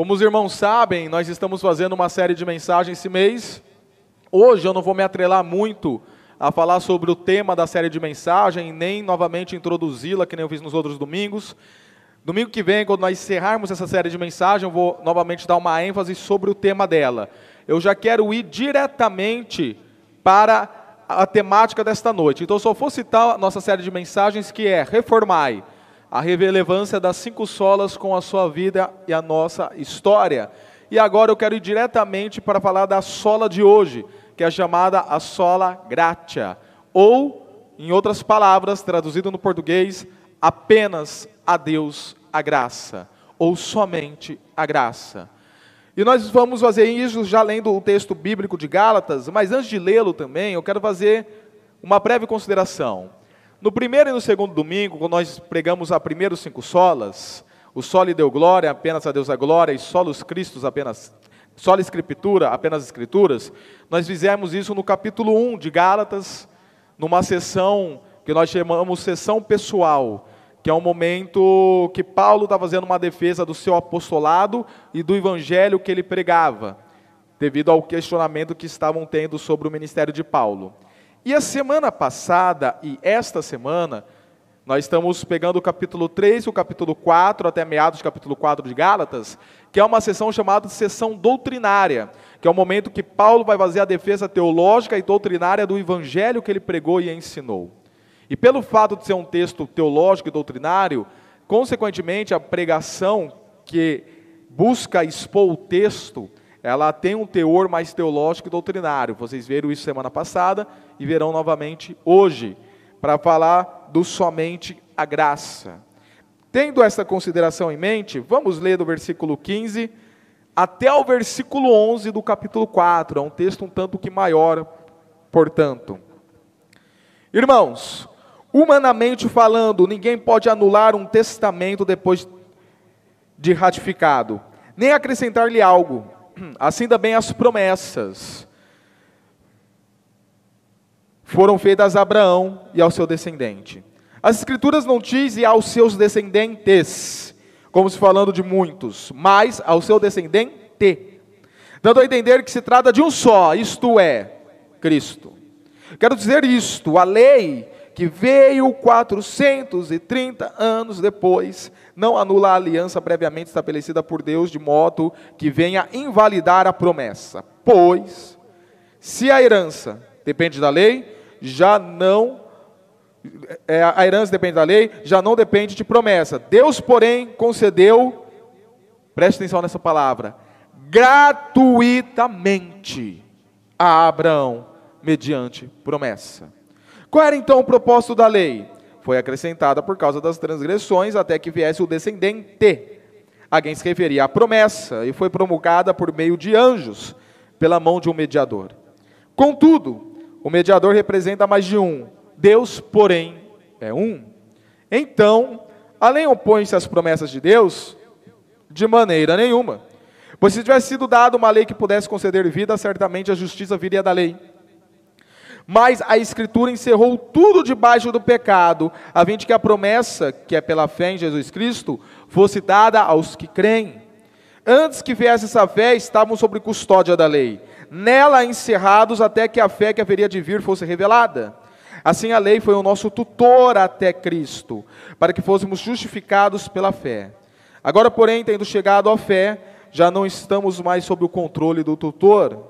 Como os irmãos sabem, nós estamos fazendo uma série de mensagens esse mês. Hoje eu não vou me atrelar muito a falar sobre o tema da série de mensagem, nem novamente introduzi-la, que nem eu fiz nos outros domingos. Domingo que vem, quando nós encerrarmos essa série de mensagem, eu vou novamente dar uma ênfase sobre o tema dela. Eu já quero ir diretamente para a temática desta noite. Então, só vou citar a nossa série de mensagens que é Reformai, a relevância das cinco solas com a sua vida e a nossa história. E agora eu quero ir diretamente para falar da sola de hoje, que é chamada a sola gratia, ou, em outras palavras, traduzido no português, apenas a Deus a graça, ou somente a graça. E nós vamos fazer isso já lendo o texto bíblico de Gálatas, mas antes de lê-lo também, eu quero fazer uma breve consideração. No primeiro e no segundo domingo, quando nós pregamos a primeiro cinco solas, o solo deu glória, apenas a Deus a glória, e solos Cristos apenas, sola escritura, apenas escrituras, nós fizemos isso no capítulo 1 de Gálatas, numa sessão que nós chamamos sessão pessoal, que é um momento que Paulo está fazendo uma defesa do seu apostolado e do evangelho que ele pregava, devido ao questionamento que estavam tendo sobre o ministério de Paulo. E a semana passada e esta semana, nós estamos pegando o capítulo 3 e o capítulo 4, até meados do capítulo 4 de Gálatas, que é uma sessão chamada de sessão doutrinária, que é o momento que Paulo vai fazer a defesa teológica e doutrinária do evangelho que ele pregou e ensinou. E pelo fato de ser um texto teológico e doutrinário, consequentemente, a pregação que busca expor o texto, ela tem um teor mais teológico e doutrinário. Vocês viram isso semana passada e verão novamente hoje, para falar do somente a graça. Tendo essa consideração em mente, vamos ler do versículo 15 até o versículo 11 do capítulo 4. É um texto um tanto que maior, portanto. Irmãos, Humanamente falando, ninguém pode anular um testamento depois de ratificado, nem acrescentar-lhe algo. Assim também as promessas foram feitas a Abraão e ao seu descendente. As escrituras não dizem aos seus descendentes, como se falando de muitos, mas ao seu descendente, dando a entender que se trata de um só, isto é, Cristo. Quero dizer isto, a lei que veio 430 anos depois, não anula a aliança previamente estabelecida por Deus, de modo que venha invalidar a promessa. Pois, se a herança depende da lei, já não. É, a herança depende da lei, já não depende de promessa. Deus, porém, concedeu, preste atenção nessa palavra, gratuitamente a Abraão, mediante promessa. Qual era então o propósito da lei? Foi acrescentada por causa das transgressões até que viesse o descendente, a quem se referia à promessa, e foi promulgada por meio de anjos, pela mão de um mediador. Contudo, o mediador representa mais de um, Deus, porém, é um. Então, além opõe-se às promessas de Deus? De maneira nenhuma. Pois se tivesse sido dada uma lei que pudesse conceder vida, certamente a justiça viria da lei. Mas a Escritura encerrou tudo debaixo do pecado, a fim de que a promessa, que é pela fé em Jesus Cristo, fosse dada aos que creem. Antes que viesse essa fé, estavam sob custódia da lei, nela encerrados até que a fé que haveria de vir fosse revelada. Assim a lei foi o nosso tutor até Cristo, para que fôssemos justificados pela fé. Agora, porém, tendo chegado à fé, já não estamos mais sob o controle do tutor.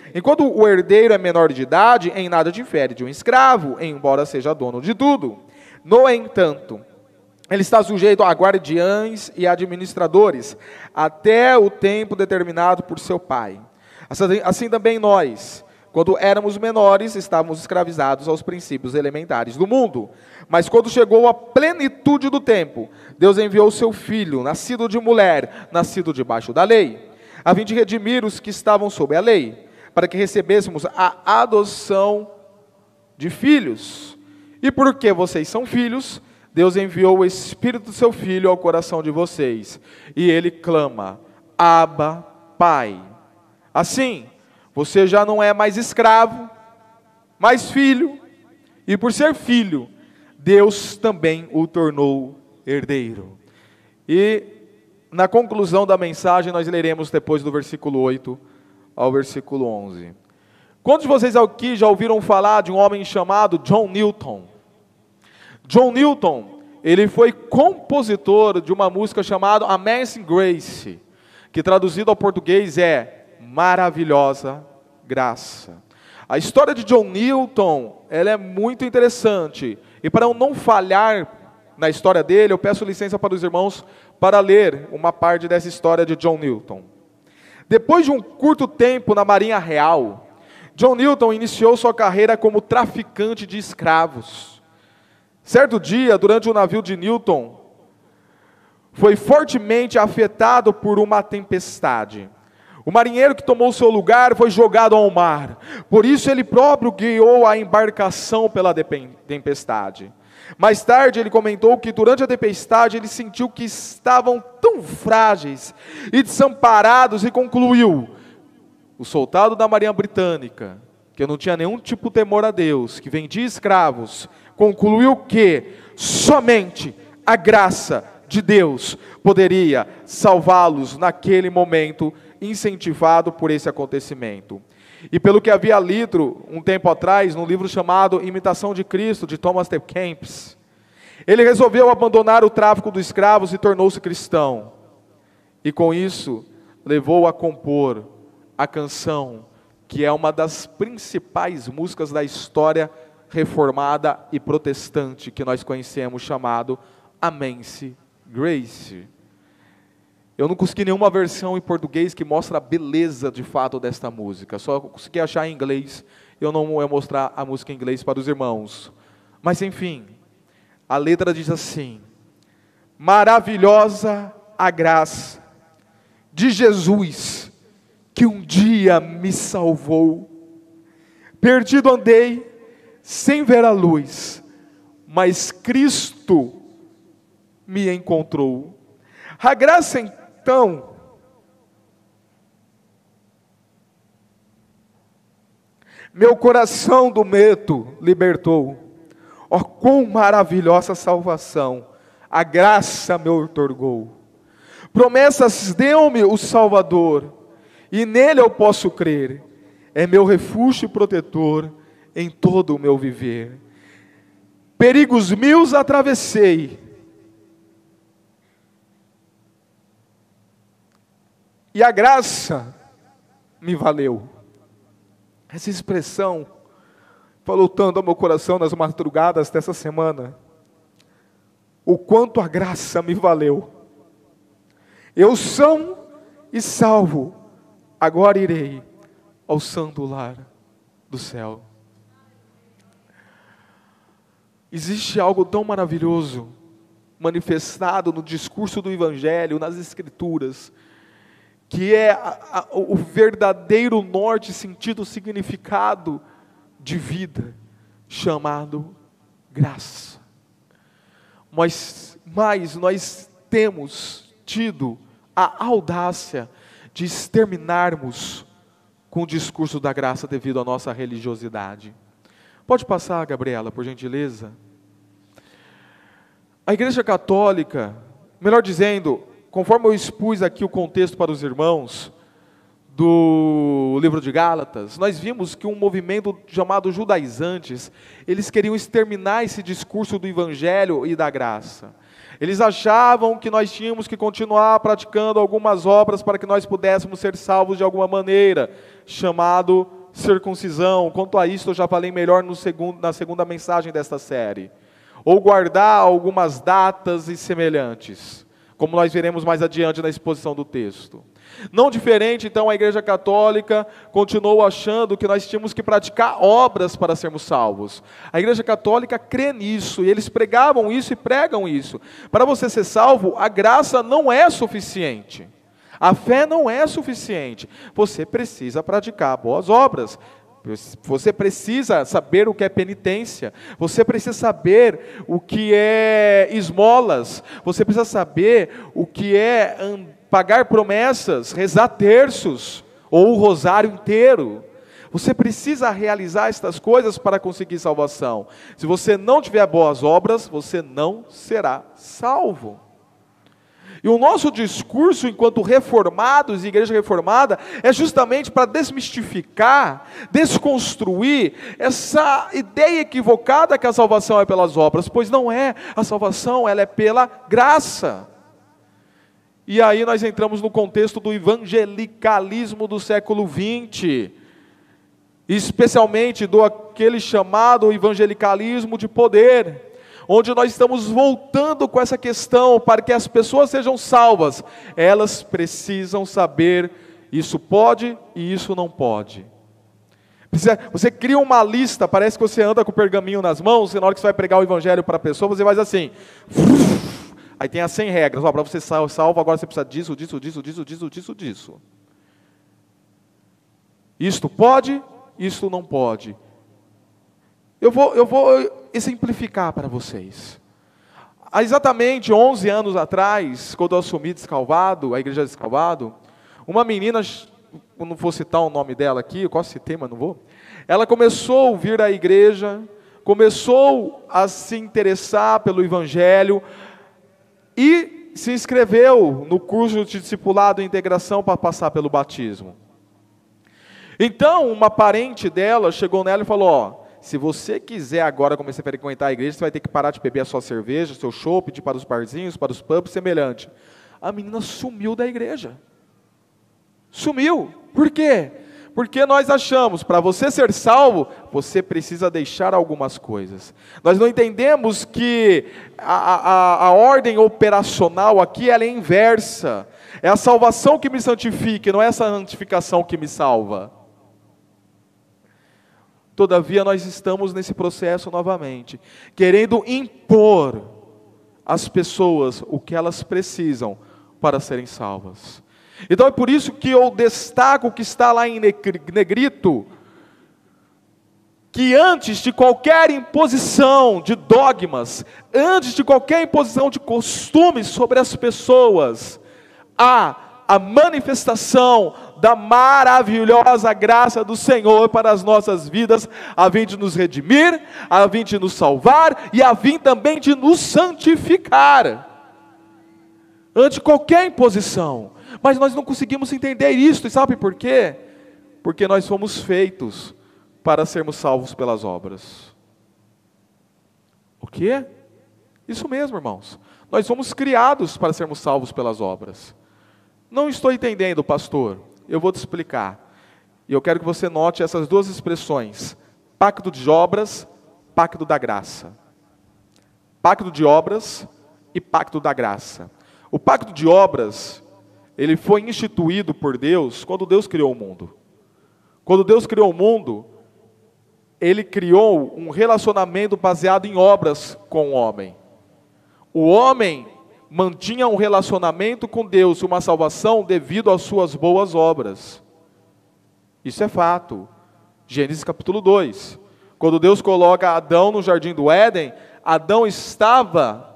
Enquanto o herdeiro é menor de idade, em nada difere de um escravo, embora seja dono de tudo. No entanto, ele está sujeito a guardiães e administradores, até o tempo determinado por seu pai. Assim, assim também nós, quando éramos menores, estávamos escravizados aos princípios elementares do mundo. Mas quando chegou a plenitude do tempo, Deus enviou seu filho, nascido de mulher, nascido debaixo da lei, a fim de redimir os que estavam sob a lei para que recebêssemos a adoção de filhos. E porque vocês são filhos, Deus enviou o Espírito do seu Filho ao coração de vocês, e ele clama: Abba, Pai. Assim, você já não é mais escravo, mas filho, e por ser filho, Deus também o tornou herdeiro. E na conclusão da mensagem, nós leremos depois do versículo 8 ao versículo 11. Quantos de vocês aqui já ouviram falar de um homem chamado John Newton? John Newton, ele foi compositor de uma música chamada Amazing Grace, que traduzido ao português é Maravilhosa Graça. A história de John Newton, ela é muito interessante. E para eu não falhar na história dele, eu peço licença para os irmãos para ler uma parte dessa história de John Newton. Depois de um curto tempo na Marinha Real, John Newton iniciou sua carreira como traficante de escravos. Certo dia, durante o navio de Newton, foi fortemente afetado por uma tempestade. O marinheiro que tomou seu lugar foi jogado ao mar. Por isso ele próprio guiou a embarcação pela tempestade. Mais tarde ele comentou que durante a tempestade ele sentiu que estavam tão frágeis e desamparados e concluiu: o soldado da Marinha Britânica, que não tinha nenhum tipo de temor a Deus, que vendia escravos, concluiu que somente a graça de Deus poderia salvá-los naquele momento, incentivado por esse acontecimento. E pelo que havia lido um tempo atrás, num livro chamado Imitação de Cristo, de Thomas T. Kempis, ele resolveu abandonar o tráfico dos escravos e tornou-se cristão. E com isso, levou a compor a canção, que é uma das principais músicas da história reformada e protestante que nós conhecemos, chamado Amense Grace. Eu não consegui nenhuma versão em português que mostre a beleza de fato desta música. Só consegui achar em inglês. Eu não vou mostrar a música em inglês para os irmãos. Mas enfim, a letra diz assim: Maravilhosa a graça de Jesus que um dia me salvou. Perdido andei sem ver a luz, mas Cristo me encontrou. A graça então, meu coração do medo libertou. Ó, oh, quão maravilhosa salvação, a graça me otorgou. Promessas deu-me o Salvador, e nele eu posso crer. É meu refúgio e protetor em todo o meu viver. Perigos mil atravessei, E a graça me valeu. Essa expressão falou tanto ao meu coração nas madrugadas dessa semana. O quanto a graça me valeu. Eu são e salvo, agora irei ao santo lar do céu. Existe algo tão maravilhoso manifestado no discurso do Evangelho, nas Escrituras, que é a, a, o verdadeiro norte, sentido, significado de vida, chamado graça. Mas, mas nós temos tido a audácia de exterminarmos com o discurso da graça devido à nossa religiosidade. Pode passar, Gabriela, por gentileza. A Igreja Católica, melhor dizendo, conforme eu expus aqui o contexto para os irmãos do livro de Gálatas, nós vimos que um movimento chamado judaizantes, eles queriam exterminar esse discurso do evangelho e da graça. Eles achavam que nós tínhamos que continuar praticando algumas obras para que nós pudéssemos ser salvos de alguma maneira, chamado circuncisão. Quanto a isso, eu já falei melhor segundo, na segunda mensagem desta série. Ou guardar algumas datas e semelhantes como nós veremos mais adiante na exposição do texto. Não diferente, então, a Igreja Católica continuou achando que nós tínhamos que praticar obras para sermos salvos. A Igreja Católica crê nisso, e eles pregavam isso e pregam isso. Para você ser salvo, a graça não é suficiente. A fé não é suficiente. Você precisa praticar boas obras. Você precisa saber o que é penitência. Você precisa saber o que é esmolas. Você precisa saber o que é pagar promessas, rezar terços ou o rosário inteiro. Você precisa realizar estas coisas para conseguir salvação. Se você não tiver boas obras, você não será salvo. E o nosso discurso, enquanto reformados e igreja reformada, é justamente para desmistificar, desconstruir essa ideia equivocada que a salvação é pelas obras, pois não é. A salvação ela é pela graça. E aí nós entramos no contexto do evangelicalismo do século XX, especialmente do aquele chamado evangelicalismo de poder onde nós estamos voltando com essa questão para que as pessoas sejam salvas, elas precisam saber isso pode e isso não pode. Você cria uma lista, parece que você anda com o pergaminho nas mãos, e na hora que você vai pregar o evangelho para a pessoa, você faz assim. Aí tem as 100 regras. Para você salvo, agora você precisa disso, disso, disso, disso, disso, disso, disso. Isto pode, isto não pode. Eu vou, eu vou exemplificar para vocês. Há exatamente 11 anos atrás, quando eu assumi Descalvado, a igreja de Descalvado, uma menina, eu não vou citar o nome dela aqui, eu quase citei, mas não vou. Ela começou a vir à igreja, começou a se interessar pelo Evangelho e se inscreveu no curso de discipulado e integração para passar pelo batismo. Então, uma parente dela chegou nela e falou: Ó, se você quiser agora começar a frequentar a igreja, você vai ter que parar de beber a sua cerveja, seu chopp, de para os barzinhos, para os pubs, semelhante. A menina sumiu da igreja. Sumiu. Por quê? Porque nós achamos, para você ser salvo, você precisa deixar algumas coisas. Nós não entendemos que a, a, a ordem operacional aqui é inversa. É a salvação que me santifica, não é essa santificação que me salva. Todavia, nós estamos nesse processo novamente, querendo impor às pessoas o que elas precisam para serem salvas. Então é por isso que eu destaco o que está lá em negrito, que antes de qualquer imposição de dogmas, antes de qualquer imposição de costumes sobre as pessoas, há a manifestação da maravilhosa graça do Senhor para as nossas vidas, a fim de nos redimir, a fim de nos salvar e a fim também de nos santificar. Ante qualquer imposição. Mas nós não conseguimos entender isso, e sabe por quê? Porque nós fomos feitos para sermos salvos pelas obras. O quê? Isso mesmo, irmãos. Nós fomos criados para sermos salvos pelas obras. Não estou entendendo, pastor. Eu vou te explicar. E eu quero que você note essas duas expressões: pacto de obras, pacto da graça. Pacto de obras e pacto da graça. O pacto de obras, ele foi instituído por Deus quando Deus criou o mundo. Quando Deus criou o mundo, ele criou um relacionamento baseado em obras com o homem. O homem mantinha um relacionamento com Deus e uma salvação devido às suas boas obras. Isso é fato. Gênesis capítulo 2. Quando Deus coloca Adão no jardim do Éden, Adão estava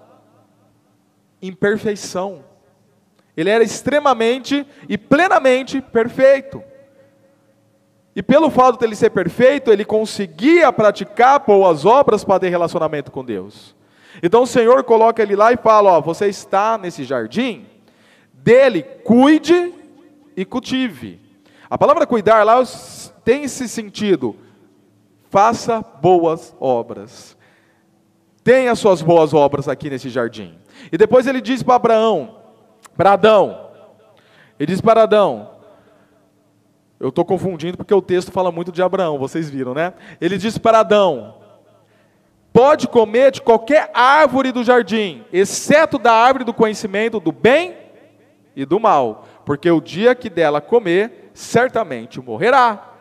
em perfeição. Ele era extremamente e plenamente perfeito. E pelo fato de ele ser perfeito, ele conseguia praticar boas obras para ter relacionamento com Deus. Então o Senhor coloca ele lá e fala: Ó, você está nesse jardim, dele cuide e cultive. A palavra cuidar lá tem esse sentido. Faça boas obras. Tenha suas boas obras aqui nesse jardim. E depois ele diz para Abraão, para Adão, ele diz para Adão, eu estou confundindo porque o texto fala muito de Abraão, vocês viram, né? Ele diz para Adão: pode comer de qualquer árvore do jardim, exceto da árvore do conhecimento do bem e do mal, porque o dia que dela comer, certamente morrerá.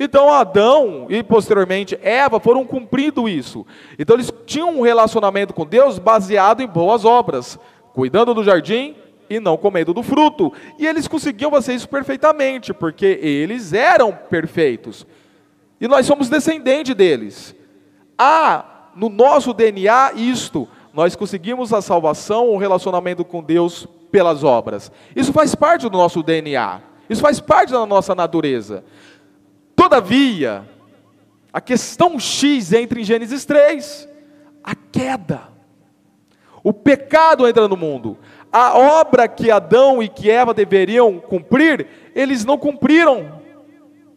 Então Adão e posteriormente Eva foram cumprindo isso. Então eles tinham um relacionamento com Deus baseado em boas obras, cuidando do jardim e não comendo do fruto. E eles conseguiam fazer isso perfeitamente, porque eles eram perfeitos. E nós somos descendentes deles. Há no nosso DNA isto. Nós conseguimos a salvação, o relacionamento com Deus pelas obras. Isso faz parte do nosso DNA. Isso faz parte da nossa natureza. Todavia, a questão X entra em Gênesis 3, a queda. O pecado entra no mundo. A obra que Adão e que Eva deveriam cumprir, eles não cumpriram.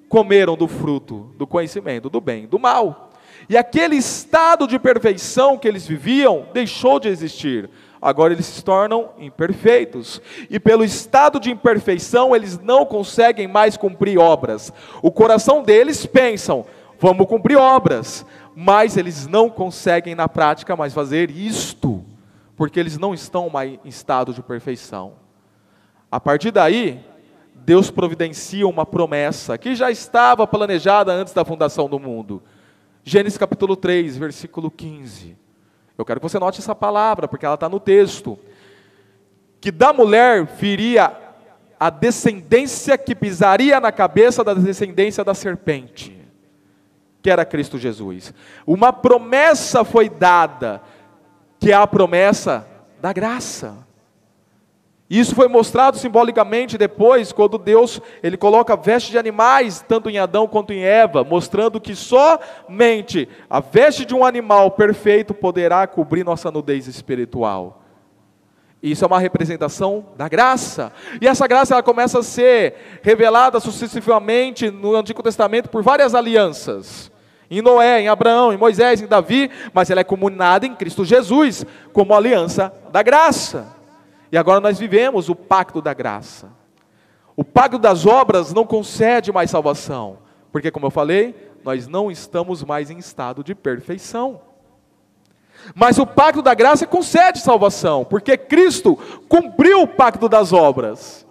Comeram do fruto do conhecimento do bem e do mal. E aquele estado de perfeição que eles viviam deixou de existir. Agora eles se tornam imperfeitos. E pelo estado de imperfeição, eles não conseguem mais cumprir obras. O coração deles pensam: vamos cumprir obras. Mas eles não conseguem na prática mais fazer isto porque eles não estão mais em estado de perfeição. A partir daí, Deus providencia uma promessa que já estava planejada antes da fundação do mundo. Gênesis capítulo 3, versículo 15. Eu quero que você note essa palavra, porque ela está no texto. Que da mulher viria a descendência que pisaria na cabeça da descendência da serpente, que era Cristo Jesus. Uma promessa foi dada que é a promessa da graça. Isso foi mostrado simbolicamente depois, quando Deus ele coloca veste de animais, tanto em Adão quanto em Eva, mostrando que somente a veste de um animal perfeito poderá cobrir nossa nudez espiritual. Isso é uma representação da graça. E essa graça ela começa a ser revelada sucessivamente no Antigo Testamento por várias alianças em Noé, em Abraão, em Moisés, em Davi, mas ela é comunada em Cristo Jesus, como aliança da graça. E agora nós vivemos o pacto da graça. O pacto das obras não concede mais salvação, porque, como eu falei, nós não estamos mais em estado de perfeição. Mas o pacto da graça concede salvação, porque Cristo cumpriu o pacto das obras.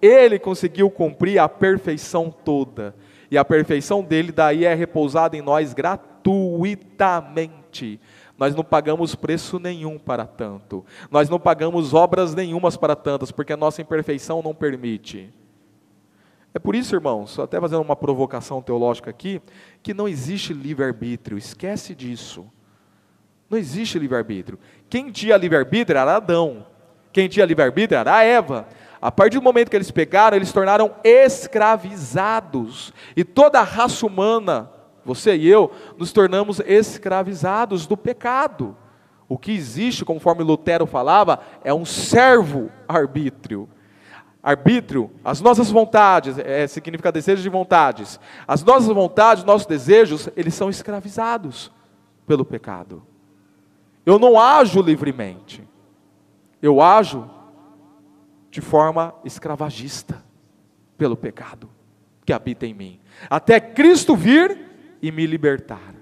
Ele conseguiu cumprir a perfeição toda. E a perfeição dele daí é repousada em nós gratuitamente. Nós não pagamos preço nenhum para tanto. Nós não pagamos obras nenhumas para tantas, porque a nossa imperfeição não permite. É por isso, irmãos, até fazendo uma provocação teológica aqui, que não existe livre-arbítrio. Esquece disso. Não existe livre-arbítrio. Quem tinha livre-arbítrio era Adão. Quem tinha livre-arbítrio era Eva. A partir do momento que eles pegaram, eles se tornaram escravizados. E toda a raça humana, você e eu, nos tornamos escravizados do pecado. O que existe, conforme Lutero falava, é um servo-arbítrio. Arbítrio, as nossas vontades, é, significa desejo de vontades. As nossas vontades, nossos desejos, eles são escravizados pelo pecado. Eu não ajo livremente. Eu ajo de forma escravagista pelo pecado que habita em mim, até Cristo vir e me libertar.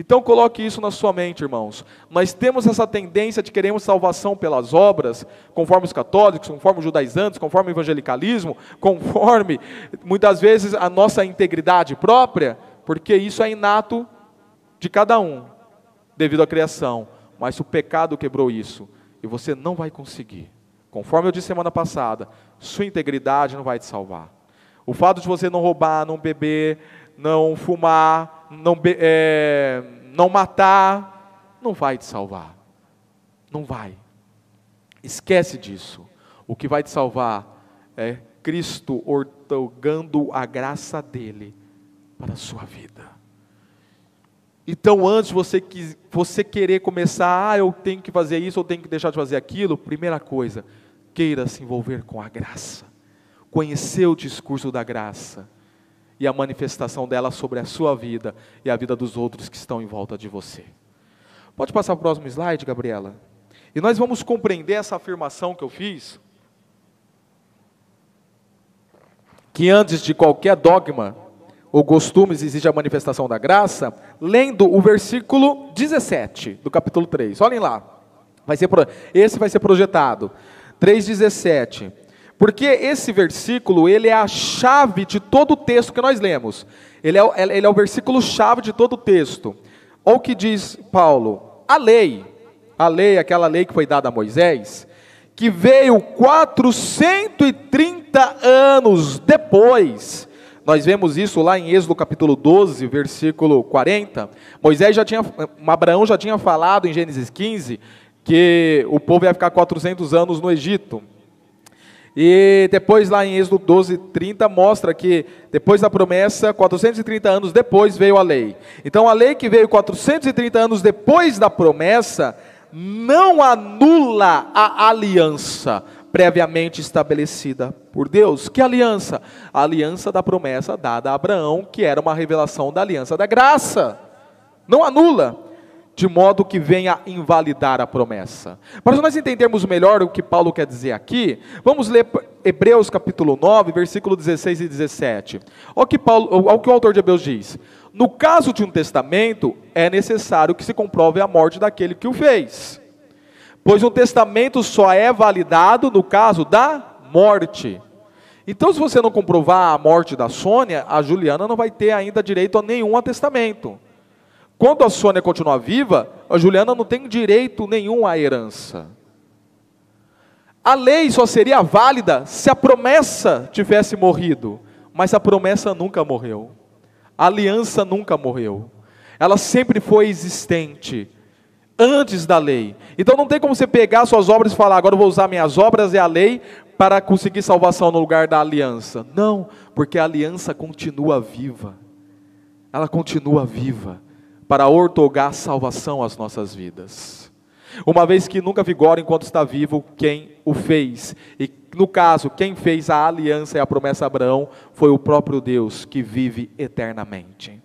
Então coloque isso na sua mente, irmãos. Nós temos essa tendência de queremos salvação pelas obras, conforme os católicos, conforme os judaizantes, conforme o evangelicalismo, conforme muitas vezes a nossa integridade própria, porque isso é inato de cada um, devido à criação. Mas o pecado quebrou isso, e você não vai conseguir. Conforme eu disse semana passada, sua integridade não vai te salvar. O fato de você não roubar, não beber, não fumar, não, é, não matar, não vai te salvar. Não vai. Esquece disso. O que vai te salvar é Cristo ortogando a graça dele para a sua vida. Então, antes você, você querer começar, ah, eu tenho que fazer isso, eu tenho que deixar de fazer aquilo, primeira coisa, queira se envolver com a graça, conhecer o discurso da graça e a manifestação dela sobre a sua vida e a vida dos outros que estão em volta de você. Pode passar para o próximo slide, Gabriela? E nós vamos compreender essa afirmação que eu fiz, que antes de qualquer dogma ou costumes existe a manifestação da graça, lendo o versículo 17 do capítulo 3. Olhem lá. Vai ser, esse vai ser projetado. 3,17. Porque esse versículo, ele é a chave de todo o texto que nós lemos. Ele é, ele é o versículo chave de todo o texto. Olha o que diz Paulo. A lei, a lei, aquela lei que foi dada a Moisés, que veio 430 anos depois. Nós vemos isso lá em Êxodo capítulo 12, versículo 40. Moisés já tinha, Abraão já tinha falado em Gênesis 15 que o povo ia ficar 400 anos no Egito. E depois lá em Êxodo 12, 30 mostra que depois da promessa, 430 anos depois veio a lei. Então a lei que veio 430 anos depois da promessa não anula a aliança previamente estabelecida por Deus. Que aliança? A aliança da promessa dada a Abraão, que era uma revelação da aliança da graça. Não anula de modo que venha invalidar a promessa. Para nós entendermos melhor o que Paulo quer dizer aqui, vamos ler Hebreus capítulo 9, versículo 16 e 17. Olha o que, Paulo, olha o, que o autor de Hebreus diz. No caso de um testamento, é necessário que se comprove a morte daquele que o fez. Pois um testamento só é validado no caso da morte. Então, se você não comprovar a morte da Sônia, a Juliana não vai ter ainda direito a nenhum atestamento. Quando a Sônia continuar viva, a Juliana não tem direito nenhum à herança. A lei só seria válida se a promessa tivesse morrido, mas a promessa nunca morreu. A aliança nunca morreu. Ela sempre foi existente antes da lei. Então não tem como você pegar suas obras e falar, agora eu vou usar minhas obras e a lei para conseguir salvação no lugar da aliança. Não, porque a aliança continua viva. Ela continua viva para ortogar salvação às nossas vidas. Uma vez que nunca vigora enquanto está vivo quem o fez. E no caso, quem fez a aliança e a promessa a Abraão foi o próprio Deus que vive eternamente.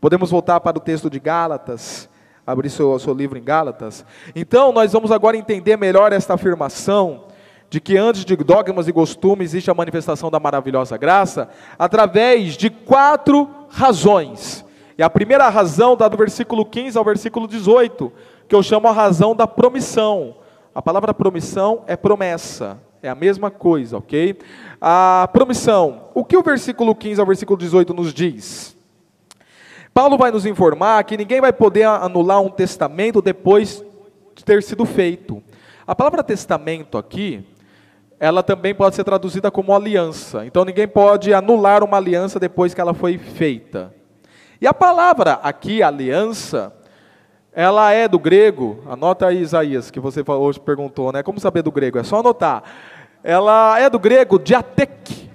Podemos voltar para o texto de Gálatas, abrir seu, seu livro em Gálatas. Então, nós vamos agora entender melhor esta afirmação de que antes de dogmas e costumes existe a manifestação da maravilhosa graça, através de quatro razões e a primeira razão está do versículo 15 ao versículo 18, que eu chamo a razão da promissão. A palavra promissão é promessa, é a mesma coisa, ok? A promissão, o que o versículo 15 ao versículo 18 nos diz? Paulo vai nos informar que ninguém vai poder anular um testamento depois de ter sido feito. A palavra testamento aqui, ela também pode ser traduzida como aliança. Então ninguém pode anular uma aliança depois que ela foi feita. E a palavra aqui, aliança, ela é do grego, anota aí Isaías, que você hoje perguntou, né? Como saber do grego? É só anotar. Ela é do grego diatek.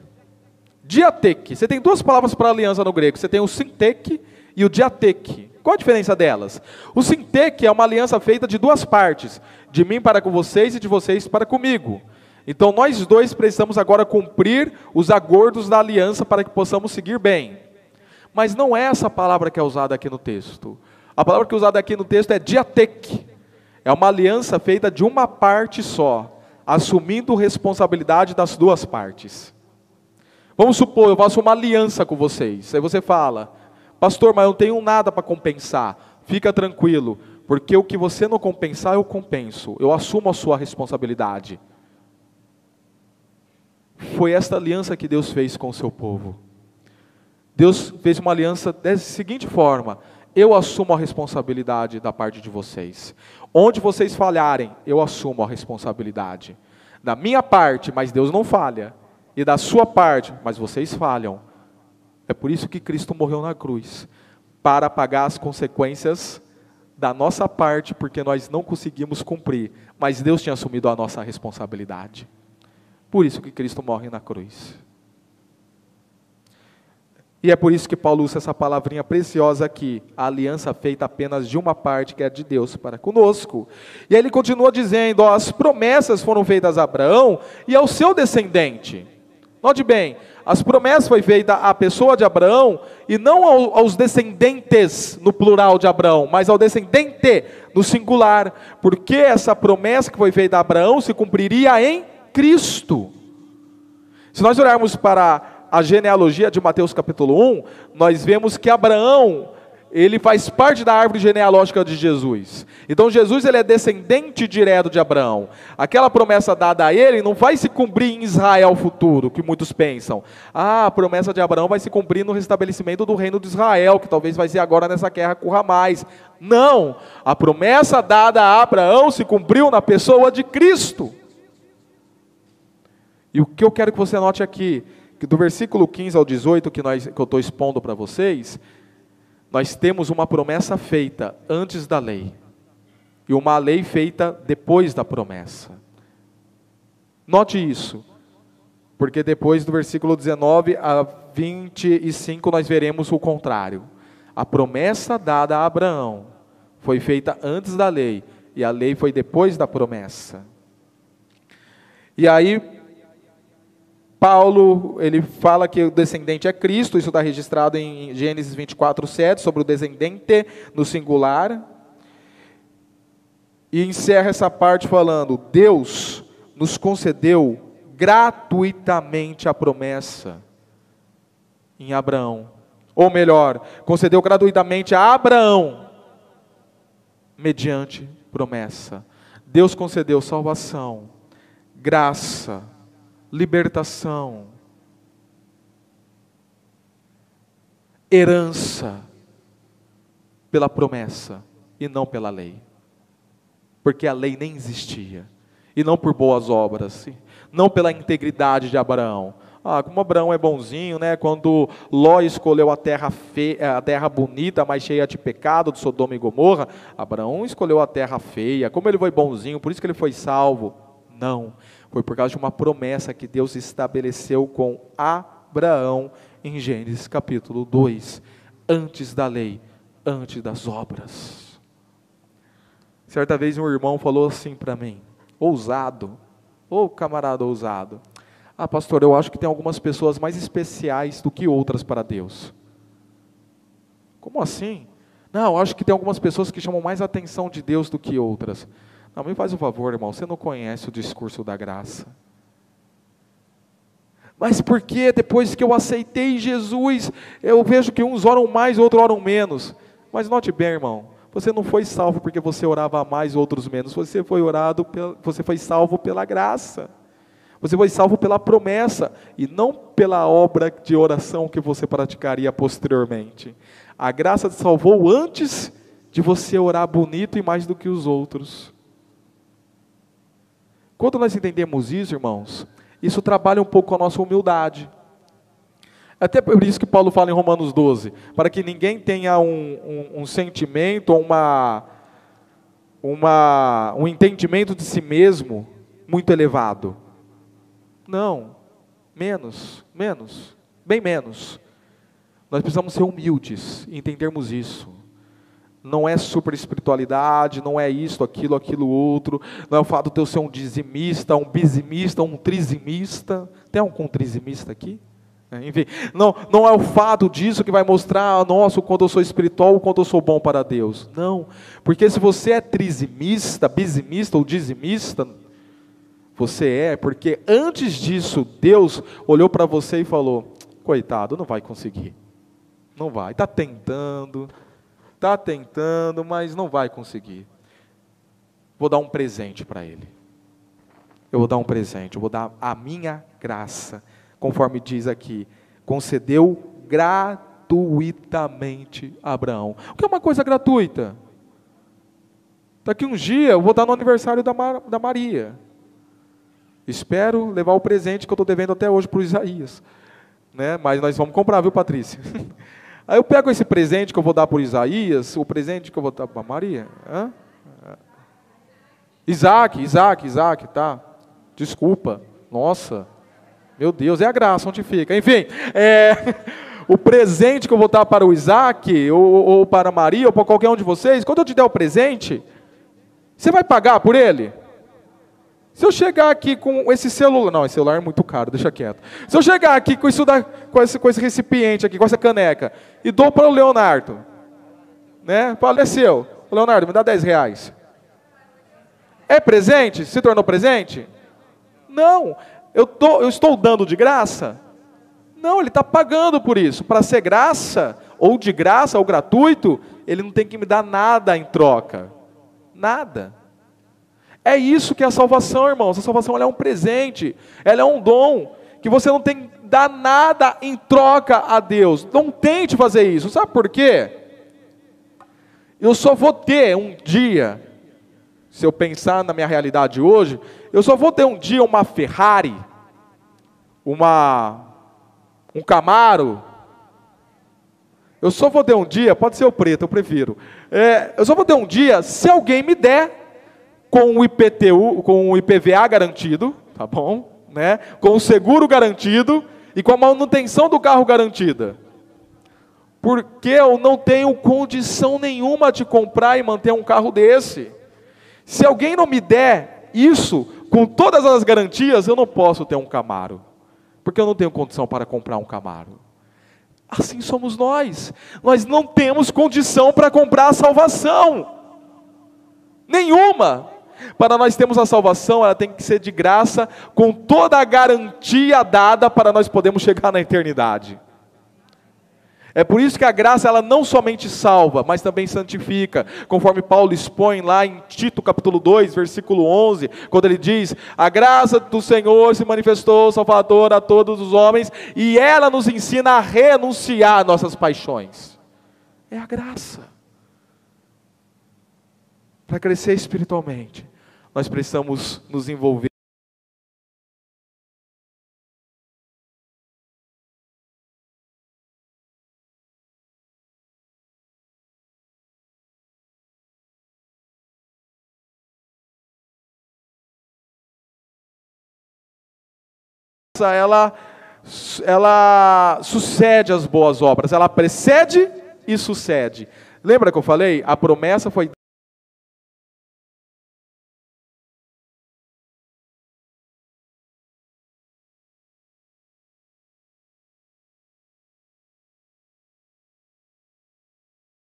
Diatek. Você tem duas palavras para aliança no grego. Você tem o sintek e o diatek. Qual a diferença delas? O sintek é uma aliança feita de duas partes, de mim para com vocês e de vocês para comigo. Então nós dois precisamos agora cumprir os acordos da aliança para que possamos seguir bem. Mas não é essa palavra que é usada aqui no texto. A palavra que é usada aqui no texto é diatek. É uma aliança feita de uma parte só, assumindo responsabilidade das duas partes. Vamos supor, eu faço uma aliança com vocês. Aí você fala, pastor, mas eu não tenho nada para compensar. Fica tranquilo, porque o que você não compensar, eu compenso. Eu assumo a sua responsabilidade. Foi esta aliança que Deus fez com o seu povo. Deus fez uma aliança da seguinte forma: eu assumo a responsabilidade da parte de vocês. Onde vocês falharem, eu assumo a responsabilidade. Da minha parte, mas Deus não falha. E da sua parte, mas vocês falham. É por isso que Cristo morreu na cruz para pagar as consequências da nossa parte, porque nós não conseguimos cumprir, mas Deus tinha assumido a nossa responsabilidade. Por isso que Cristo morre na cruz. E é por isso que Paulo usa essa palavrinha preciosa aqui, a aliança feita apenas de uma parte, que é de Deus para conosco. E aí ele continua dizendo: ó, as promessas foram feitas a Abraão e ao seu descendente. Note bem, as promessas foi feita à pessoa de Abraão e não ao, aos descendentes no plural de Abraão, mas ao descendente no singular, porque essa promessa que foi feita a Abraão se cumpriria em Cristo. Se nós olharmos para a genealogia de Mateus capítulo 1, nós vemos que Abraão, ele faz parte da árvore genealógica de Jesus. Então Jesus ele é descendente direto de Abraão. Aquela promessa dada a ele não vai se cumprir em Israel futuro, que muitos pensam. Ah, a promessa de Abraão vai se cumprir no restabelecimento do reino de Israel, que talvez vai ser agora nessa guerra com Ramais. Não, a promessa dada a Abraão se cumpriu na pessoa de Cristo. E o que eu quero que você anote aqui, do versículo 15 ao 18 que, nós, que eu estou expondo para vocês, nós temos uma promessa feita antes da lei e uma lei feita depois da promessa. Note isso, porque depois do versículo 19 a 25 nós veremos o contrário. A promessa dada a Abraão foi feita antes da lei e a lei foi depois da promessa. E aí Paulo, ele fala que o descendente é Cristo, isso está registrado em Gênesis 24, 7, sobre o descendente no singular. E encerra essa parte falando: Deus nos concedeu gratuitamente a promessa em Abraão. Ou melhor, concedeu gratuitamente a Abraão, mediante promessa. Deus concedeu salvação, graça, libertação, herança pela promessa e não pela lei. Porque a lei nem existia. E não por boas obras, não pela integridade de Abraão. Ah, como Abraão é bonzinho, né? Quando Ló escolheu a terra feia, a terra bonita, mas cheia de pecado, de Sodoma e Gomorra, Abraão escolheu a terra feia. Como ele foi bonzinho, por isso que ele foi salvo. Não. Foi por causa de uma promessa que Deus estabeleceu com Abraão em Gênesis capítulo 2, antes da lei, antes das obras. Certa vez um irmão falou assim para mim, ousado, ou oh, camarada ousado. Ah, pastor, eu acho que tem algumas pessoas mais especiais do que outras para Deus. Como assim? Não, acho que tem algumas pessoas que chamam mais atenção de Deus do que outras. Não, me faz um favor, irmão, você não conhece o discurso da graça. Mas por que depois que eu aceitei Jesus, eu vejo que uns oram mais, outros oram menos? Mas note bem, irmão, você não foi salvo porque você orava mais, outros menos. Você foi orado, você foi salvo pela graça. Você foi salvo pela promessa e não pela obra de oração que você praticaria posteriormente. A graça te salvou antes de você orar bonito e mais do que os outros. Quando nós entendemos isso, irmãos, isso trabalha um pouco com a nossa humildade. Até por isso que Paulo fala em Romanos 12, para que ninguém tenha um, um, um sentimento, uma, uma, um entendimento de si mesmo muito elevado. Não, menos, menos, bem menos. Nós precisamos ser humildes e entendermos isso não é super espiritualidade, não é isto, aquilo, aquilo, outro, não é o fato de eu ser um dizimista, um bizimista, um trizimista. Tem algum trizimista aqui? É, enfim, não, não é o fato disso que vai mostrar, nossa, o quanto eu sou espiritual, o quanto eu sou bom para Deus. Não, porque se você é trizimista, bizimista ou dizimista, você é, porque antes disso, Deus olhou para você e falou: coitado, não vai conseguir. Não vai, está tentando, está tentando, mas não vai conseguir. Vou dar um presente para ele. Eu vou dar um presente, eu vou dar a minha graça, conforme diz aqui, concedeu gratuitamente a Abraão. O que é uma coisa gratuita? Daqui um dia eu vou dar no aniversário da, Mar, da Maria. Espero levar o presente que eu estou devendo até hoje para o Isaías. Né? Mas nós vamos comprar, viu, Patrícia? Aí eu pego esse presente que eu vou dar por Isaías, o presente que eu vou dar para Maria. Hã? Isaac, Isaac, Isaac, tá? Desculpa. Nossa. Meu Deus, é a graça onde fica. Enfim, é, o presente que eu vou dar para o Isaac, ou, ou para Maria, ou para qualquer um de vocês, quando eu te der o presente, você vai pagar por ele? Se eu chegar aqui com esse celular, não, esse celular é muito caro, deixa quieto. Se eu chegar aqui com isso da, com, esse, com esse recipiente aqui, com essa caneca, e dou para o Leonardo, né? Fala, é seu. Leonardo, me dá 10 reais. É presente? Se tornou presente? Não. Eu, tô, eu estou dando de graça? Não, ele está pagando por isso. Para ser graça, ou de graça, ou gratuito, ele não tem que me dar nada em troca. Nada. É isso que é a salvação, irmãos. A salvação é um presente, ela é um dom que você não tem que dar nada em troca a Deus. Não tente fazer isso. Sabe por quê? Eu só vou ter um dia, se eu pensar na minha realidade hoje, eu só vou ter um dia uma Ferrari uma um Camaro. Eu só vou ter um dia, pode ser o preto, eu prefiro. É, eu só vou ter um dia se alguém me der com o IPTU, com o IPVA garantido, tá bom? Né? Com o seguro garantido e com a manutenção do carro garantida. Porque eu não tenho condição nenhuma de comprar e manter um carro desse. Se alguém não me der isso, com todas as garantias, eu não posso ter um Camaro. Porque eu não tenho condição para comprar um Camaro. Assim somos nós. Nós não temos condição para comprar a salvação. Nenhuma. Para nós termos a salvação, ela tem que ser de graça, com toda a garantia dada para nós podermos chegar na eternidade. É por isso que a graça ela não somente salva, mas também santifica, conforme Paulo expõe lá em Tito capítulo 2, versículo 11, quando ele diz: "A graça do Senhor se manifestou salvador a todos os homens, e ela nos ensina a renunciar nossas paixões". É a graça. Para crescer espiritualmente, nós precisamos nos envolver ela, ela sucede as boas obras, ela precede e sucede. Lembra que eu falei? A promessa foi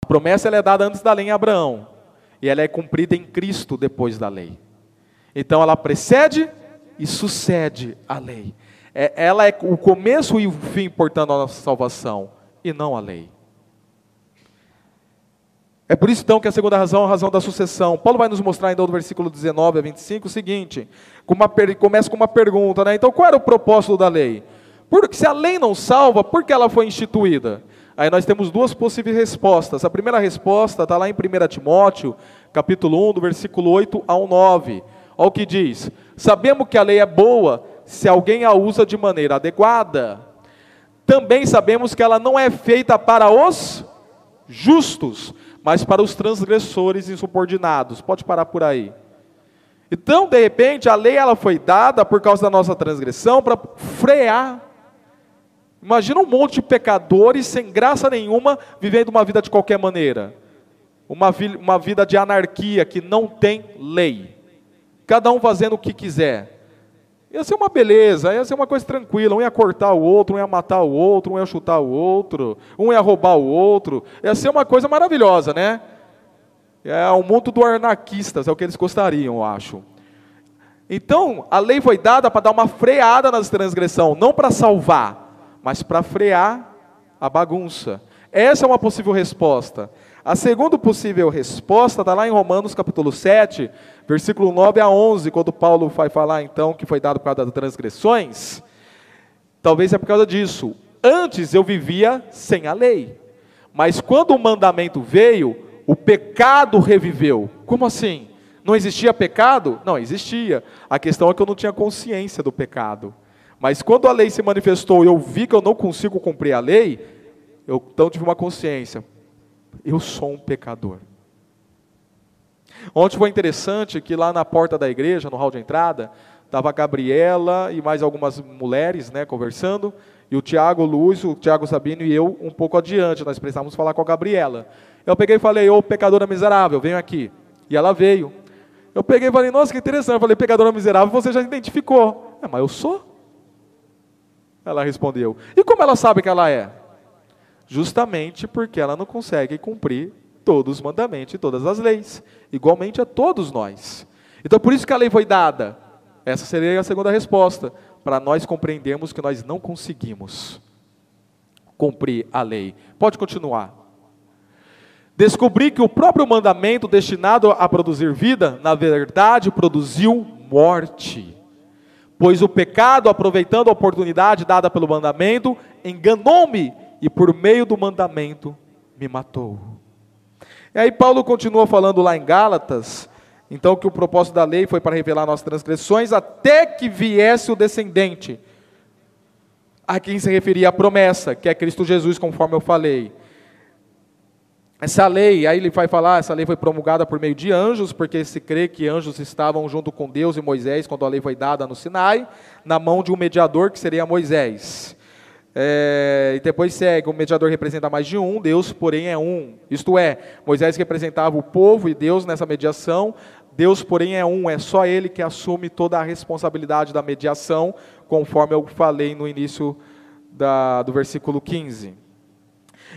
A promessa ela é dada antes da lei em Abraão e ela é cumprida em Cristo depois da lei. Então ela precede e sucede a lei é, ela é o começo e o fim, portanto, da nossa salvação, e não a lei. É por isso então que a segunda razão é a razão da sucessão. Paulo vai nos mostrar então do versículo 19 a 25 o seguinte, com uma, começa com uma pergunta, né? Então qual era o propósito da lei? Porque se a lei não salva, por que ela foi instituída? Aí nós temos duas possíveis respostas. A primeira resposta está lá em 1 Timóteo, capítulo 1, do versículo 8 ao 9. Olha o que diz: Sabemos que a lei é boa se alguém a usa de maneira adequada. Também sabemos que ela não é feita para os justos, mas para os transgressores insubordinados. Pode parar por aí. Então, de repente, a lei ela foi dada por causa da nossa transgressão para frear. Imagina um monte de pecadores sem graça nenhuma vivendo uma vida de qualquer maneira. Uma, uma vida de anarquia que não tem lei. Cada um fazendo o que quiser. Ia ser uma beleza, ia ser uma coisa tranquila. Um ia cortar o outro, um ia matar o outro, um ia chutar o outro, um ia roubar o outro. Ia ser uma coisa maravilhosa, né? É o mundo do anarquistas, é o que eles gostariam, eu acho. Então, a lei foi dada para dar uma freada nas transgressão, não para salvar, mas para frear a bagunça. Essa é uma possível resposta. A segunda possível resposta está lá em Romanos capítulo 7, versículo 9 a 11, quando Paulo vai falar então que foi dado por causa das transgressões. Talvez é por causa disso. Antes eu vivia sem a lei, mas quando o mandamento veio, o pecado reviveu. Como assim? Não existia pecado? Não, existia. A questão é que eu não tinha consciência do pecado. Mas quando a lei se manifestou e eu vi que eu não consigo cumprir a lei, eu então tive uma consciência eu sou um pecador. Ontem foi interessante que lá na porta da igreja, no hall de entrada, estava a Gabriela e mais algumas mulheres né, conversando, e o Tiago Luz, o Tiago Sabino e eu um pouco adiante, nós precisávamos falar com a Gabriela. Eu peguei e falei, ô pecadora miserável, venho aqui. E ela veio. Eu peguei e falei, nossa, que interessante. Eu falei, pecadora miserável, você já identificou. É, mas eu sou. Ela respondeu. E como ela sabe que ela é? justamente porque ela não consegue cumprir todos os mandamentos e todas as leis, igualmente a todos nós. Então, por isso que a lei foi dada. Essa seria a segunda resposta, para nós compreendermos que nós não conseguimos cumprir a lei. Pode continuar. Descobri que o próprio mandamento destinado a produzir vida, na verdade, produziu morte. Pois o pecado, aproveitando a oportunidade dada pelo mandamento, enganou-me e por meio do mandamento me matou. E aí Paulo continua falando lá em Gálatas, então que o propósito da lei foi para revelar nossas transgressões até que viesse o descendente. a quem se referia a promessa, que é Cristo Jesus, conforme eu falei. Essa lei, aí ele vai falar, essa lei foi promulgada por meio de anjos, porque se crê que anjos estavam junto com Deus e Moisés quando a lei foi dada no Sinai, na mão de um mediador que seria Moisés. É, e depois segue, o mediador representa mais de um, Deus, porém, é um. Isto é, Moisés representava o povo e Deus nessa mediação, Deus, porém, é um, é só Ele que assume toda a responsabilidade da mediação, conforme eu falei no início da, do versículo 15.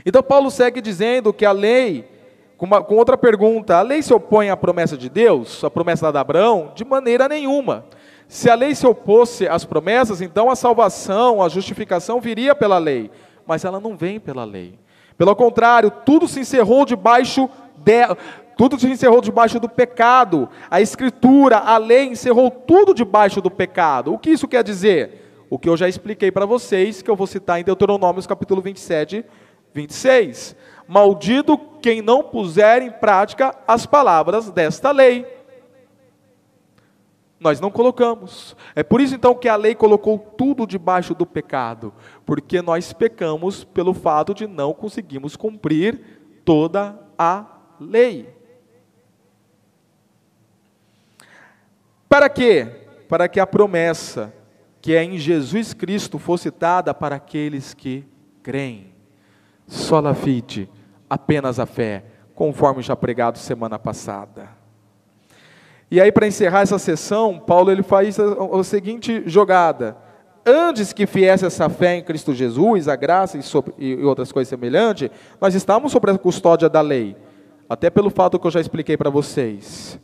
Então Paulo segue dizendo que a lei, com, uma, com outra pergunta, a lei se opõe à promessa de Deus, à promessa de Abraão? De maneira nenhuma. Se a lei se opôsse às promessas, então a salvação, a justificação viria pela lei, mas ela não vem pela lei. Pelo contrário, tudo se encerrou debaixo de, tudo se encerrou debaixo do pecado. A escritura, a lei encerrou tudo debaixo do pecado. O que isso quer dizer? O que eu já expliquei para vocês, que eu vou citar em Deuteronômio capítulo 27, 26. Maldito quem não puser em prática as palavras desta lei. Nós não colocamos. É por isso então que a lei colocou tudo debaixo do pecado, porque nós pecamos pelo fato de não conseguirmos cumprir toda a lei. Para quê? Para que a promessa que é em Jesus Cristo fosse dada para aqueles que creem. Sola fide, apenas a fé, conforme já pregado semana passada. E aí, para encerrar essa sessão, Paulo ele faz a, a seguinte jogada. Antes que viesse essa fé em Cristo Jesus, a graça e, sobre, e outras coisas semelhantes, nós estávamos sob a custódia da lei. Até pelo fato que eu já expliquei para vocês.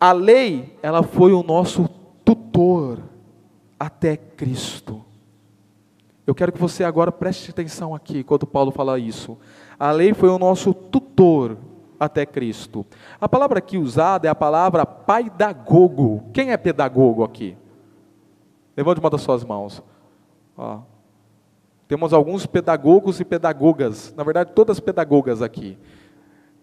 A lei, ela foi o nosso tutor até Cristo. Eu quero que você agora preste atenção aqui quando Paulo fala isso. A lei foi o nosso tutor até Cristo. A palavra aqui usada é a palavra paidagogo. Quem é pedagogo aqui? Levante uma das suas mãos. Ó. Temos alguns pedagogos e pedagogas, na verdade, todas pedagogas aqui.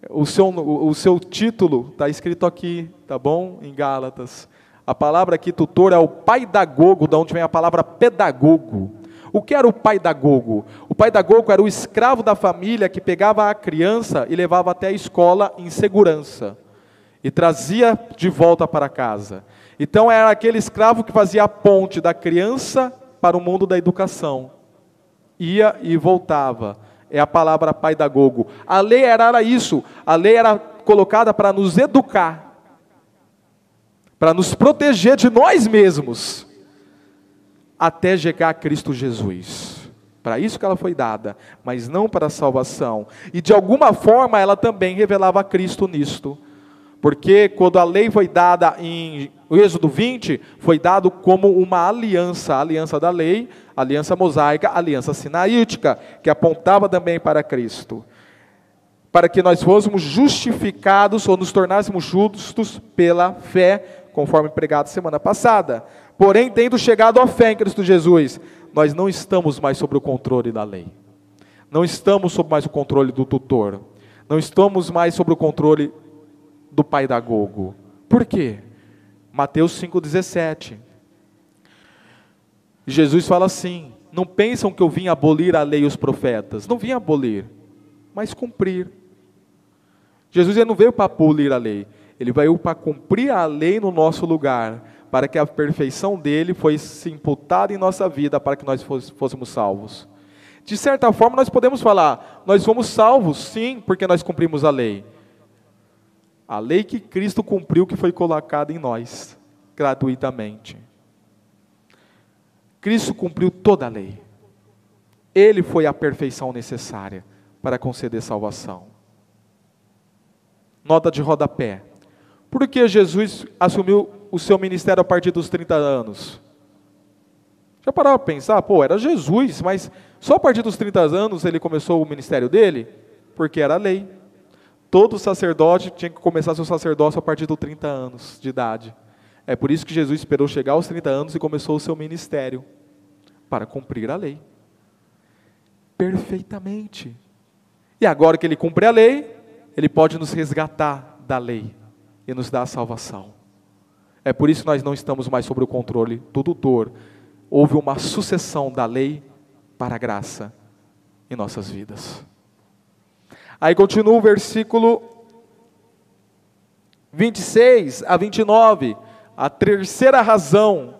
O seu, o seu título está escrito aqui, tá bom? Em Gálatas. A palavra aqui, tutor, é o paidagogo, de onde vem a palavra pedagogo. O que era o pai da Gogo? O pai da Gogo era o escravo da família que pegava a criança e levava até a escola em segurança e trazia de volta para casa. Então era aquele escravo que fazia a ponte da criança para o mundo da educação. Ia e voltava. É a palavra pai da Gogo. A lei era isso. A lei era colocada para nos educar, para nos proteger de nós mesmos até chegar a Cristo Jesus. Para isso que ela foi dada, mas não para a salvação. E de alguma forma ela também revelava Cristo nisto. Porque quando a lei foi dada em Êxodo 20, foi dado como uma aliança, a aliança da lei, a aliança mosaica, a aliança sinaítica, que apontava também para Cristo. Para que nós fôssemos justificados ou nos tornássemos justos pela fé, conforme pregado semana passada. Porém, tendo chegado à fé em Cristo Jesus, nós não estamos mais sob o controle da lei. Não estamos sob mais o controle do tutor. Não estamos mais sob o controle do pai da Gogo. Por quê? Mateus 5,17. Jesus fala assim: Não pensam que eu vim abolir a lei e os profetas. Não vim abolir, mas cumprir. Jesus não veio para abolir a lei, ele veio para cumprir a lei no nosso lugar para que a perfeição dele fosse imputada em nossa vida, para que nós fôssemos salvos. De certa forma, nós podemos falar, nós fomos salvos, sim, porque nós cumprimos a lei. A lei que Cristo cumpriu, que foi colocada em nós, gratuitamente. Cristo cumpriu toda a lei. Ele foi a perfeição necessária para conceder salvação. Nota de rodapé. Por que Jesus assumiu o seu ministério a partir dos 30 anos? Já pararam para pensar? Pô, era Jesus, mas só a partir dos 30 anos ele começou o ministério dele? Porque era a lei. Todo sacerdote tinha que começar seu sacerdócio a partir dos 30 anos de idade. É por isso que Jesus esperou chegar aos 30 anos e começou o seu ministério para cumprir a lei. Perfeitamente. E agora que ele cumpre a lei, ele pode nos resgatar da lei e nos dar a salvação. É por isso que nós não estamos mais sob o controle do tutor. houve uma sucessão da lei para a graça em nossas vidas. Aí continua o versículo 26 a 29. A terceira razão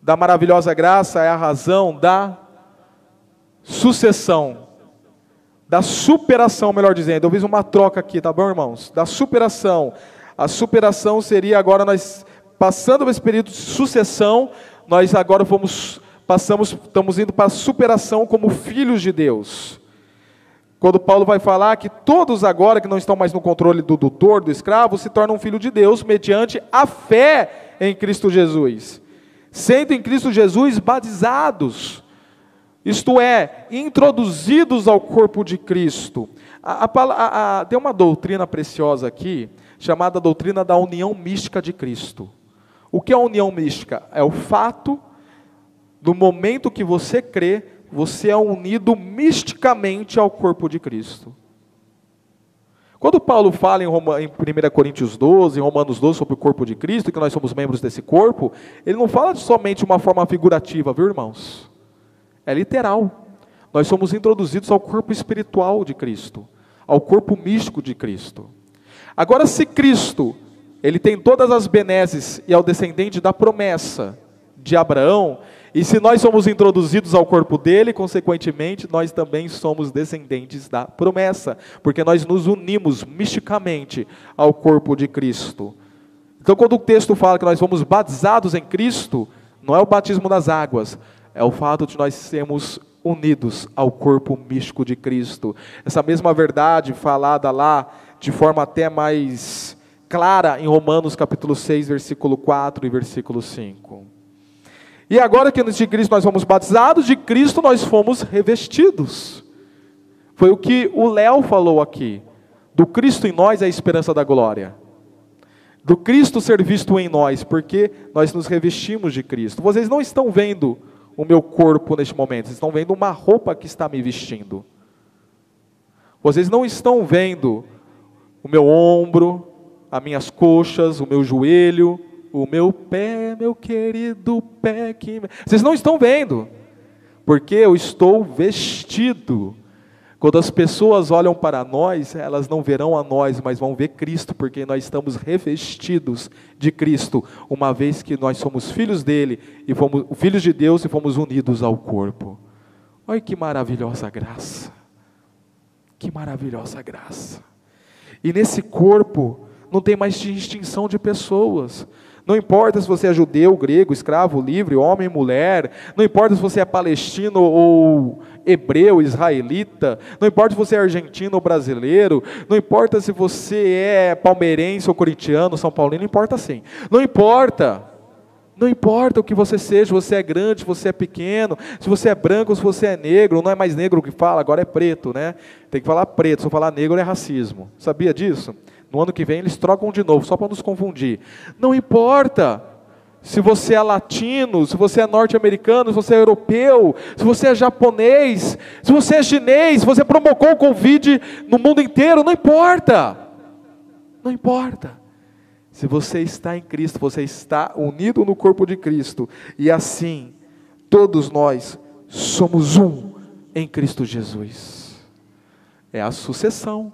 da maravilhosa graça é a razão da sucessão, da superação, melhor dizendo. Eu fiz uma troca aqui, tá bom, irmãos? Da superação. A superação seria agora nós passando por esse período de sucessão, nós agora fomos passamos, estamos indo para a superação como filhos de Deus. Quando Paulo vai falar que todos agora que não estão mais no controle do tutor, do escravo, se tornam filho de Deus mediante a fé em Cristo Jesus. Sendo em Cristo Jesus batizados, isto é, introduzidos ao corpo de Cristo. A, a, a, tem uma doutrina preciosa aqui, chamada doutrina da união mística de Cristo. O que é a união mística? É o fato do momento que você crê, você é unido misticamente ao corpo de Cristo. Quando Paulo fala em, Roma, em 1 Coríntios 12, em Romanos 12, sobre o corpo de Cristo, que nós somos membros desse corpo, ele não fala de somente uma forma figurativa, viu irmãos? É literal. Nós somos introduzidos ao corpo espiritual de Cristo, ao corpo místico de Cristo. Agora, se Cristo, ele tem todas as benesses e é o descendente da promessa de Abraão, e se nós somos introduzidos ao corpo dele, consequentemente, nós também somos descendentes da promessa, porque nós nos unimos misticamente ao corpo de Cristo. Então, quando o texto fala que nós fomos batizados em Cristo, não é o batismo das águas, é o fato de nós sermos unidos ao corpo místico de Cristo. Essa mesma verdade falada lá de forma até mais clara em Romanos capítulo 6, versículo 4 e versículo 5. E agora que de Cristo nós fomos batizados, de Cristo nós fomos revestidos. Foi o que o Léo falou aqui. Do Cristo em nós é a esperança da glória. Do Cristo ser visto em nós, porque nós nos revestimos de Cristo. Vocês não estão vendo o meu corpo neste momento, vocês estão vendo uma roupa que está me vestindo. Vocês não estão vendo o meu ombro, as minhas coxas, o meu joelho, o meu pé, meu querido pé que. Vocês não estão vendo, porque eu estou vestido. Quando as pessoas olham para nós, elas não verão a nós, mas vão ver Cristo, porque nós estamos revestidos de Cristo, uma vez que nós somos filhos dele e fomos filhos de Deus e fomos unidos ao corpo. Olha que maravilhosa graça. Que maravilhosa graça. E nesse corpo não tem mais distinção de pessoas. Não importa se você é judeu, grego, escravo, livre, homem, mulher. Não importa se você é palestino ou hebreu, israelita. Não importa se você é argentino ou brasileiro. Não importa se você é palmeirense ou corintiano, são paulino. Não importa sim. Não importa. Não importa o que você seja, se você é grande, você é pequeno, se você é branco, se você é negro, não é mais negro que fala, agora é preto, né? Tem que falar preto, se eu falar negro é racismo. Sabia disso? No ano que vem eles trocam de novo, só para nos confundir. Não importa se você é latino, se você é norte-americano, se você é europeu, se você é japonês, se você é chinês, se você promocou o Covid no mundo inteiro, não importa. Não importa. Se você está em Cristo, você está unido no corpo de Cristo, e assim, todos nós somos um em Cristo Jesus. É a sucessão.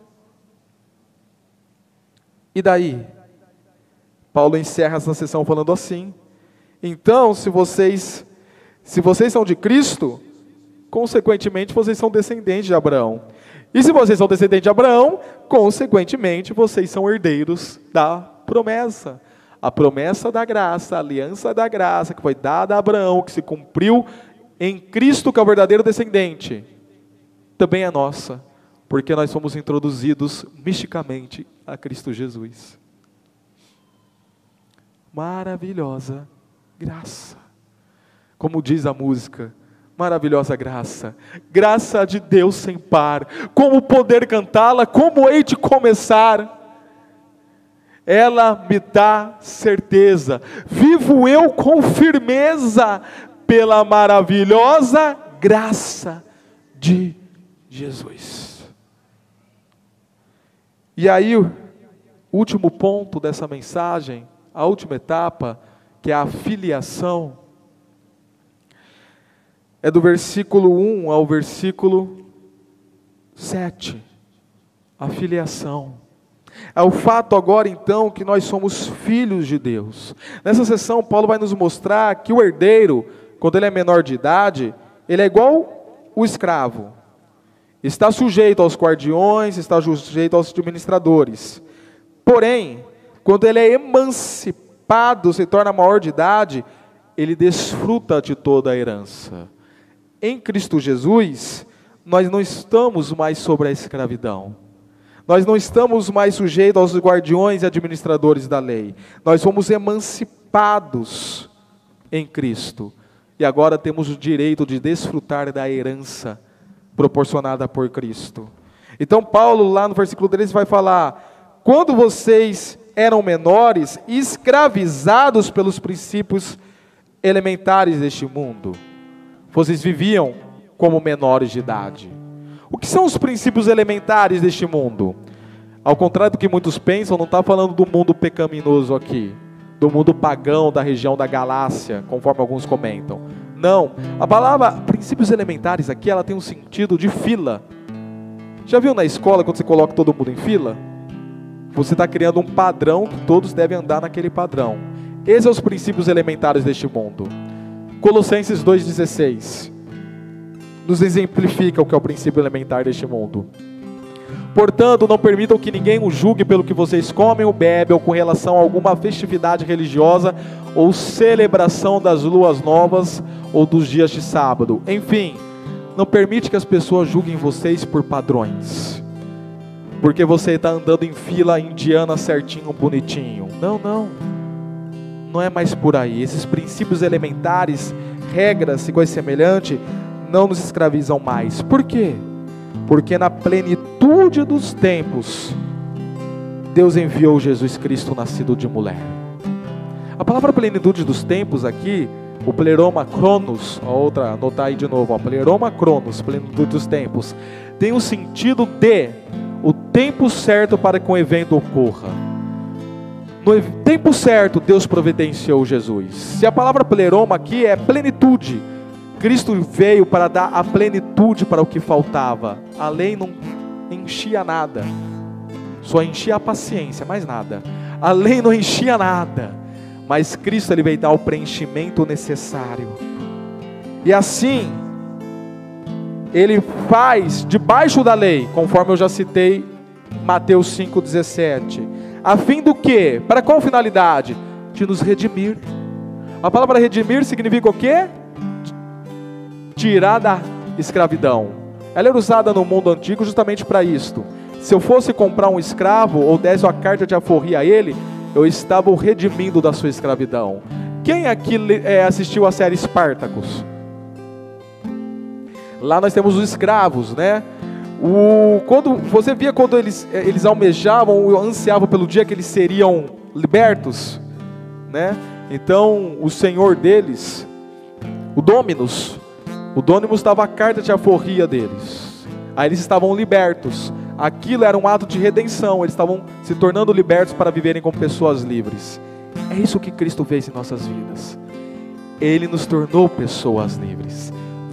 E daí? Paulo encerra essa sessão falando assim: Então, se vocês se vocês são de Cristo, consequentemente vocês são descendentes de Abraão. E se vocês são descendentes de Abraão, consequentemente vocês são herdeiros da promessa. A promessa da graça, a aliança da graça que foi dada a Abraão, que se cumpriu em Cristo, que é o verdadeiro descendente, também é nossa porque nós somos introduzidos misticamente a Cristo Jesus. Maravilhosa graça. Como diz a música, maravilhosa graça, graça de Deus sem par. Como poder cantá-la? Como hei de começar? Ela me dá certeza, vivo eu com firmeza pela maravilhosa graça de Jesus. E aí, o último ponto dessa mensagem, a última etapa, que é a filiação. é do versículo 1 ao versículo 7. A filiação. É o fato agora então que nós somos filhos de Deus. Nessa sessão, Paulo vai nos mostrar que o herdeiro, quando ele é menor de idade, ele é igual o escravo. Está sujeito aos guardiões, está sujeito aos administradores. Porém, quando ele é emancipado, se torna maior de idade, ele desfruta de toda a herança. Em Cristo Jesus, nós não estamos mais sobre a escravidão. Nós não estamos mais sujeitos aos guardiões e administradores da lei. Nós fomos emancipados em Cristo. E agora temos o direito de desfrutar da herança proporcionada por Cristo. Então, Paulo, lá no versículo 13, vai falar: quando vocês eram menores, escravizados pelos princípios elementares deste mundo, vocês viviam como menores de idade. O que são os princípios elementares deste mundo? Ao contrário do que muitos pensam, não está falando do mundo pecaminoso aqui, do mundo pagão da região da Galácia, conforme alguns comentam. Não, a palavra princípios elementares aqui, ela tem um sentido de fila. Já viu na escola quando você coloca todo mundo em fila? Você está criando um padrão que todos devem andar naquele padrão. Esses são os princípios elementares deste mundo. Colossenses 2,16 nos exemplifica o que é o princípio elementar deste mundo. Portanto, não permitam que ninguém o julgue pelo que vocês comem ou bebem, ou com relação a alguma festividade religiosa, ou celebração das luas novas, ou dos dias de sábado. Enfim, não permite que as pessoas julguem vocês por padrões. Porque você está andando em fila indiana certinho, bonitinho. Não, não. Não é mais por aí. Esses princípios elementares, regras e coisas semelhantes, não nos escravizam mais. Por quê? Porque na plenitude dos tempos, Deus enviou Jesus Cristo nascido de mulher. A palavra plenitude dos tempos aqui, o pleroma cronos, a outra, anotar aí de novo, ó, pleroma cronos, plenitude dos tempos, tem o sentido de o tempo certo para que um evento ocorra. No tempo certo, Deus providenciou Jesus. Se a palavra pleroma aqui é plenitude, Cristo veio para dar a plenitude para o que faltava. A lei não enchia nada, só enchia a paciência, mais nada. A lei não enchia nada, mas Cristo ele veio dar o preenchimento necessário. E assim, ele faz debaixo da lei, conforme eu já citei Mateus 5,17, a fim do que? Para qual finalidade? De nos redimir. A palavra redimir significa o quê? tirar da escravidão. Ela era usada no mundo antigo justamente para isto. Se eu fosse comprar um escravo ou desse uma carta de aforria a ele, eu estava o redimindo da sua escravidão. Quem aqui é, assistiu a série Espartacus? Lá nós temos os escravos, né? O, quando você via quando eles, é, eles almejavam, ansiavam pelo dia que eles seriam libertos, né? Então o Senhor deles, o Dominus, o Dônimos dava a carta de aforria deles. Aí eles estavam libertos. Aquilo era um ato de redenção. Eles estavam se tornando libertos para viverem como pessoas livres. É isso que Cristo fez em nossas vidas. Ele nos tornou pessoas livres,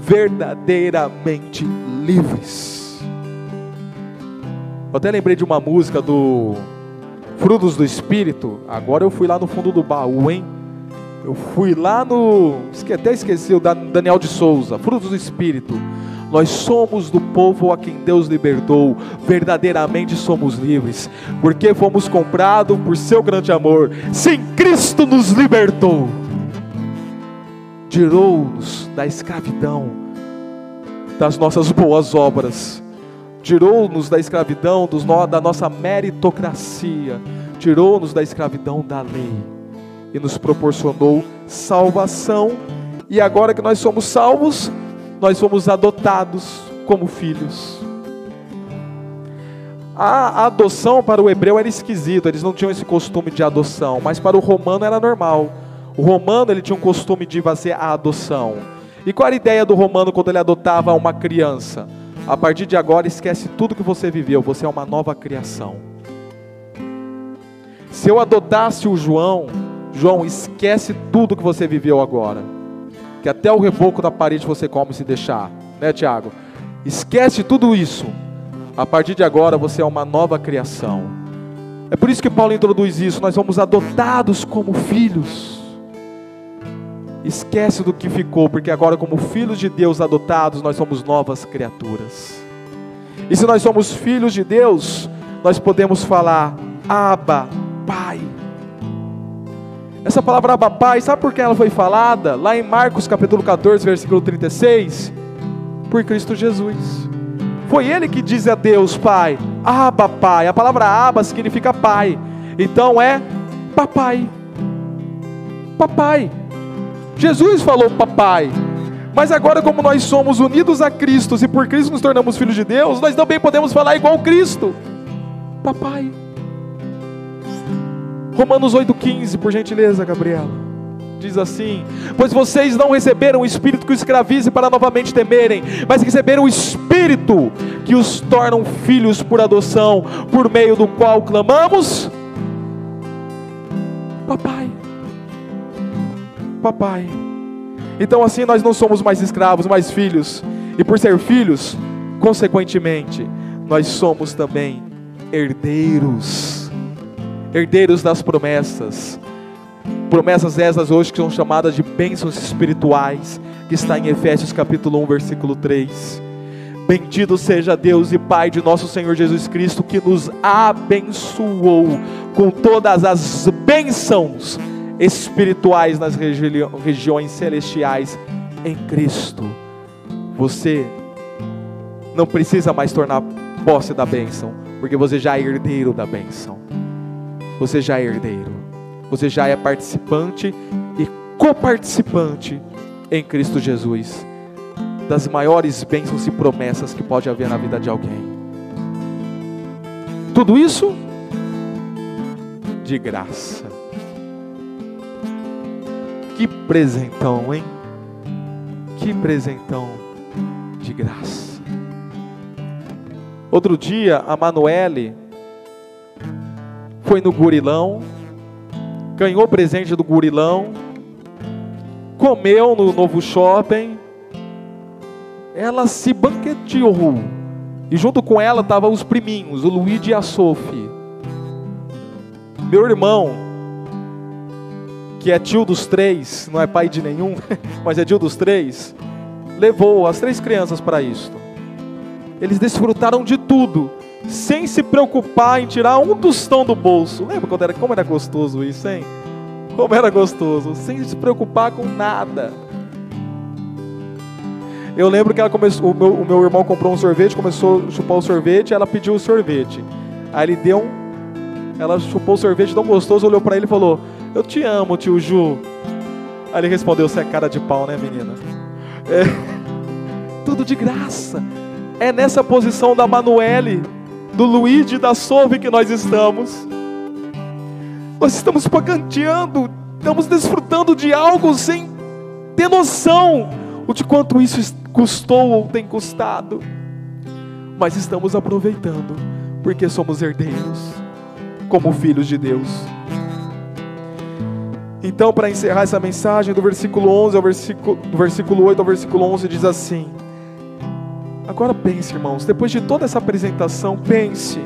verdadeiramente livres. Eu até lembrei de uma música do Frutos do Espírito. Agora eu fui lá no fundo do baú, hein? Eu fui lá no. Até esqueci o Daniel de Souza, Frutos do Espírito. Nós somos do povo a quem Deus libertou, verdadeiramente somos livres, porque fomos comprados por seu grande amor. Sim, Cristo nos libertou, tirou-nos da escravidão, das nossas boas obras, tirou-nos da escravidão dos, da nossa meritocracia, tirou-nos da escravidão da lei e nos proporcionou salvação. E agora que nós somos salvos, nós fomos adotados como filhos. A adoção para o hebreu era esquisito, eles não tinham esse costume de adoção, mas para o romano era normal. O romano ele tinha um costume de fazer a adoção. E qual era a ideia do romano quando ele adotava uma criança? A partir de agora, esquece tudo que você viveu, você é uma nova criação. Se eu adotasse o João, João, esquece tudo que você viveu agora. que até o reboco da parede você come se deixar, né, Tiago? Esquece tudo isso. A partir de agora você é uma nova criação. É por isso que Paulo introduz isso. Nós somos adotados como filhos. Esquece do que ficou, porque agora, como filhos de Deus adotados, nós somos novas criaturas. E se nós somos filhos de Deus, nós podemos falar: Abba, Pai. Essa palavra Abba Pai, sabe por que ela foi falada? Lá em Marcos capítulo 14, versículo 36. Por Cristo Jesus. Foi ele que diz a Deus, Pai, Abba Pai. A palavra Abba significa Pai. Então é Papai. Papai. Jesus falou Papai. Mas agora, como nós somos unidos a Cristo e por Cristo nos tornamos filhos de Deus, nós também podemos falar igual Cristo. Papai. Romanos 8,15, por gentileza, Gabriela. Diz assim: Pois vocês não receberam o Espírito que os escravize para novamente temerem, mas receberam o Espírito que os tornam filhos por adoção, por meio do qual clamamos: Papai. Papai. Então assim nós não somos mais escravos, mas filhos. E por ser filhos, consequentemente, nós somos também herdeiros herdeiros das promessas. Promessas essas hoje que são chamadas de bênçãos espirituais, que está em Efésios capítulo 1, versículo 3. Bendito seja Deus e Pai de nosso Senhor Jesus Cristo, que nos abençoou com todas as bênçãos espirituais nas regi regiões celestiais em Cristo. Você não precisa mais tornar posse da bênção, porque você já é herdeiro da bênção você já é herdeiro, você já é participante e coparticipante em Cristo Jesus das maiores bênçãos e promessas que pode haver na vida de alguém. Tudo isso de graça. Que presentão, hein? Que presentão de graça. Outro dia, a Manuele foi no gurilão, ganhou presente do gurilão, comeu no novo shopping, ela se banqueteou. E junto com ela estavam os priminhos, o Luigi e a Sophie. Meu irmão, que é tio dos três, não é pai de nenhum, mas é tio dos três, levou as três crianças para isto. Eles desfrutaram de tudo sem se preocupar em tirar um tostão do bolso. Lembra quando era, como era gostoso isso, hein? Como era gostoso, sem se preocupar com nada. Eu lembro que ela começou, o meu, o meu irmão comprou um sorvete, começou a chupar o sorvete, ela pediu o sorvete. Aí ele deu um, ela chupou o sorvete tão gostoso, olhou para ele e falou: "Eu te amo, tio Ju". Aí ele respondeu: "Você é cara de pau, né, menina?" É, tudo de graça. É nessa posição da Manuele do Luigi da Sove que nós estamos. Nós estamos paganteando, estamos desfrutando de algo sem ter noção de quanto isso custou ou tem custado. Mas estamos aproveitando, porque somos herdeiros, como filhos de Deus. Então, para encerrar essa mensagem, do versículo 11 ao versículo, do versículo 8 ao versículo 11 diz assim: Agora pense, irmãos, depois de toda essa apresentação, pense.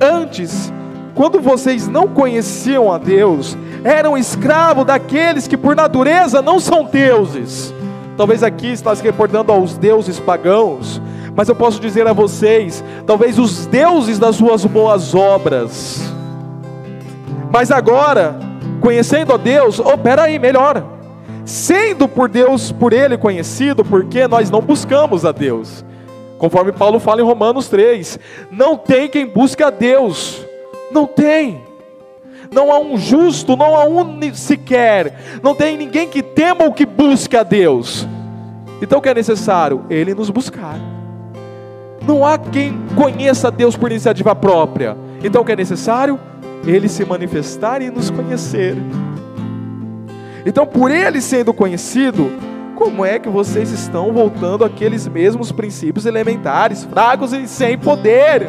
Antes, quando vocês não conheciam a Deus, eram escravos daqueles que por natureza não são deuses. Talvez aqui está se reportando aos deuses pagãos, mas eu posso dizer a vocês, talvez os deuses das suas boas obras. Mas agora, conhecendo a Deus, opera oh, aí, melhor. Sendo por Deus, por Ele conhecido, porque nós não buscamos a Deus. Conforme Paulo fala em Romanos 3, não tem quem busque a Deus, não tem. Não há um justo, não há um sequer, não tem ninguém que tema ou que busque a Deus. Então o que é necessário? Ele nos buscar. Não há quem conheça a Deus por iniciativa própria. Então o que é necessário? Ele se manifestar e nos conhecer. Então, por ele sendo conhecido, como é que vocês estão voltando àqueles mesmos princípios elementares, fracos e sem poder?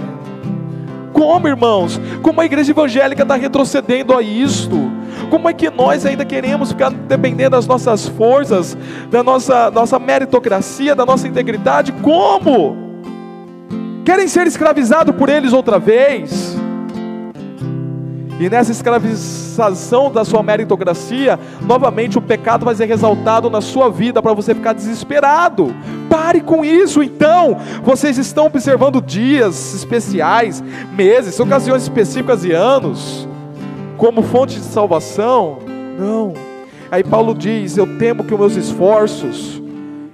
Como, irmãos? Como a igreja evangélica está retrocedendo a isto? Como é que nós ainda queremos ficar dependendo das nossas forças, da nossa, nossa meritocracia, da nossa integridade? Como? Querem ser escravizados por eles outra vez? E nessa escravização da sua meritocracia, novamente o pecado vai ser ressaltado na sua vida para você ficar desesperado. Pare com isso, então. Vocês estão observando dias especiais, meses, ocasiões específicas e anos como fonte de salvação? Não. Aí Paulo diz: Eu temo que os meus esforços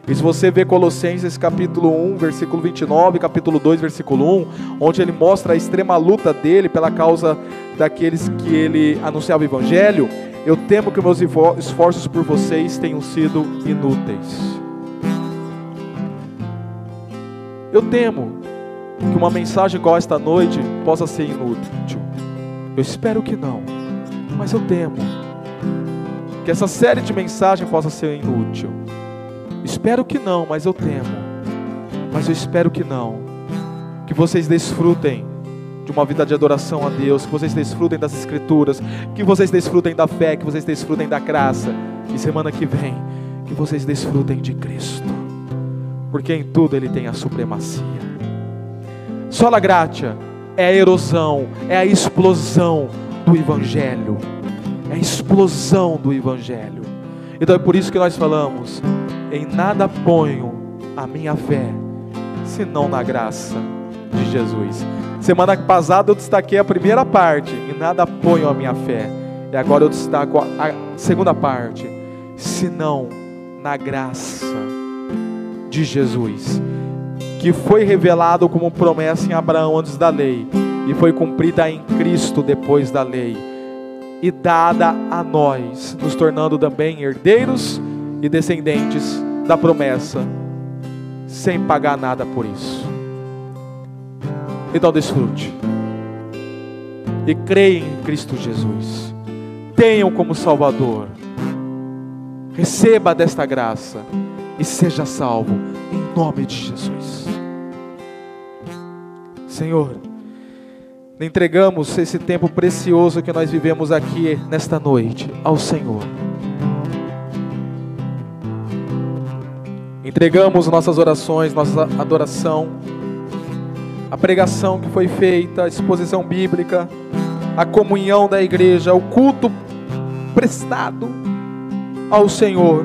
e se você vê Colossenses capítulo 1, versículo 29, capítulo 2, versículo 1, onde ele mostra a extrema luta dele pela causa daqueles que ele anunciava o evangelho, eu temo que meus esforços por vocês tenham sido inúteis. Eu temo que uma mensagem igual esta noite possa ser inútil. Eu espero que não, mas eu temo que essa série de mensagens possa ser inútil. Espero que não, mas eu temo. Mas eu espero que não. Que vocês desfrutem de uma vida de adoração a Deus, que vocês desfrutem das Escrituras, que vocês desfrutem da fé, que vocês desfrutem da graça. E semana que vem, que vocês desfrutem de Cristo, porque em tudo Ele tem a supremacia. Sola gratia é a erosão, é a explosão do Evangelho, é a explosão do Evangelho. Então é por isso que nós falamos: em nada ponho a minha fé, senão na graça de Jesus. Semana passada eu destaquei a primeira parte, em nada ponho a minha fé. E agora eu destaco a segunda parte, senão na graça de Jesus, que foi revelado como promessa em Abraão antes da lei e foi cumprida em Cristo depois da lei e dada a nós, nos tornando também herdeiros e descendentes da promessa, sem pagar nada por isso. Então desfrute. E creia em Cristo Jesus. Tenham como Salvador. Receba desta graça e seja salvo em nome de Jesus. Senhor, entregamos esse tempo precioso que nós vivemos aqui nesta noite ao Senhor. Entregamos nossas orações, nossa adoração, a pregação que foi feita, a exposição bíblica, a comunhão da igreja, o culto prestado ao Senhor.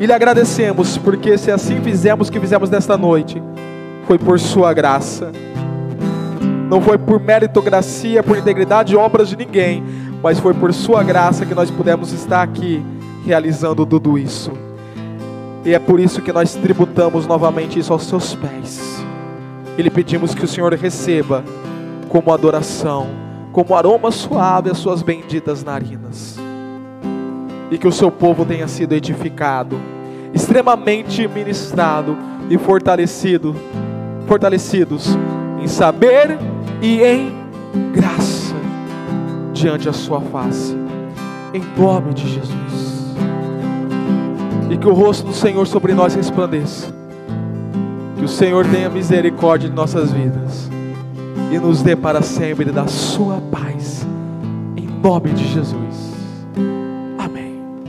E lhe agradecemos, porque se assim fizemos o que fizemos nesta noite, foi por Sua graça, não foi por meritocracia, por integridade obras de ninguém, mas foi por Sua graça que nós pudemos estar aqui realizando tudo isso. E é por isso que nós tributamos novamente isso aos seus pés. E lhe pedimos que o Senhor receba como adoração, como aroma suave as suas benditas narinas. E que o seu povo tenha sido edificado, extremamente ministrado e fortalecido, fortalecidos em saber e em graça diante da sua face. Em nome de Jesus e que o rosto do Senhor sobre nós resplandeça. Que o Senhor tenha misericórdia de nossas vidas e nos dê para sempre da sua paz, em nome de Jesus.